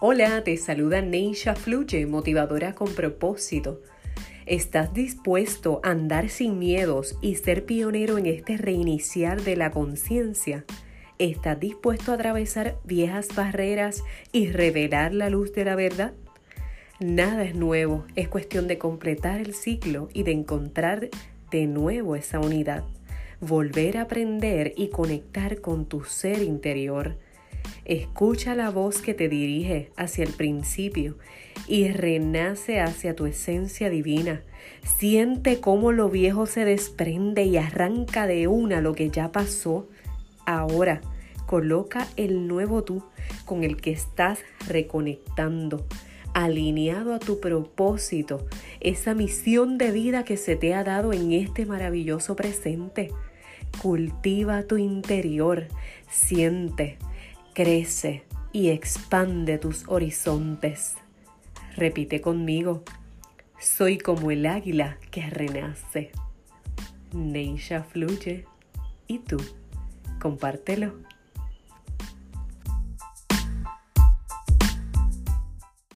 Hola, te saluda Neisha Fluye, motivadora con propósito. ¿Estás dispuesto a andar sin miedos y ser pionero en este reiniciar de la conciencia? ¿Estás dispuesto a atravesar viejas barreras y revelar la luz de la verdad? Nada es nuevo, es cuestión de completar el ciclo y de encontrar de nuevo esa unidad, volver a aprender y conectar con tu ser interior Escucha la voz que te dirige hacia el principio y renace hacia tu esencia divina. Siente cómo lo viejo se desprende y arranca de una lo que ya pasó. Ahora coloca el nuevo tú con el que estás reconectando, alineado a tu propósito, esa misión de vida que se te ha dado en este maravilloso presente. Cultiva tu interior, siente, crece y expande tus horizontes. Repite conmigo, soy como el águila que renace. Neisha fluye y tú, compártelo.